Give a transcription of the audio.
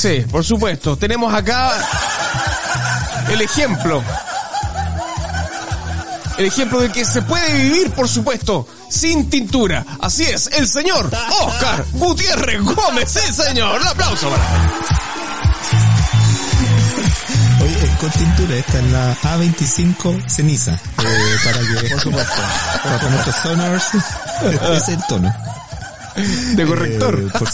Sí, por supuesto. Tenemos acá el ejemplo. El ejemplo de que se puede vivir, por supuesto, sin tintura. Así es, el señor Oscar Gutiérrez Gómez. Sí, señor. Un aplauso para eh, con tintura, esta es la A25 ceniza. Eh, para que, por supuesto, para nuestros sonars, es el tono. De corrector. Eh, por-